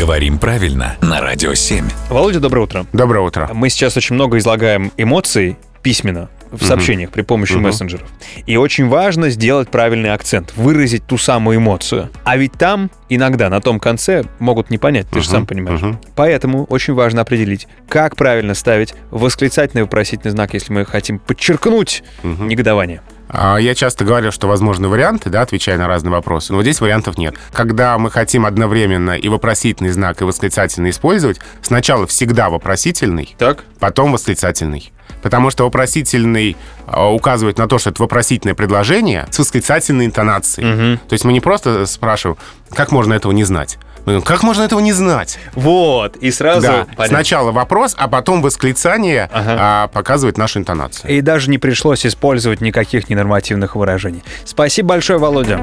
Говорим правильно на Радио 7. Володя, доброе утро. Доброе утро. Мы сейчас очень много излагаем эмоций письменно в сообщениях при помощи Мгм. мессенджеров. И очень важно сделать правильный акцент, выразить ту самую эмоцию. А ведь там иногда на том конце могут не понять, ты же Мгм, сам понимаешь. мгм. Поэтому очень важно определить, как правильно ставить восклицательный и вопросительный знак, если мы хотим подчеркнуть негодование. А, Я часто говорю, что возможны варианты, да, отвечая на разные вопросы, но здесь вариантов нет. Когда мы хотим одновременно и вопросительный знак, и восклицательный использовать, сначала всегда вопросительный, Так? потом восклицательный. Потому что вопросительный а, указывает на то, что это вопросительное предложение с восклицательной интонацией. То есть мы не просто спрашиваем, как можно этого не знать. Как можно этого не знать? Вот, и сразу... да, понятно. сначала вопрос, а потом восклицание Ага. а, показывает нашу интонацию. И даже не пришлось использовать никаких ненормативных выражений. Спасибо большое, Володя.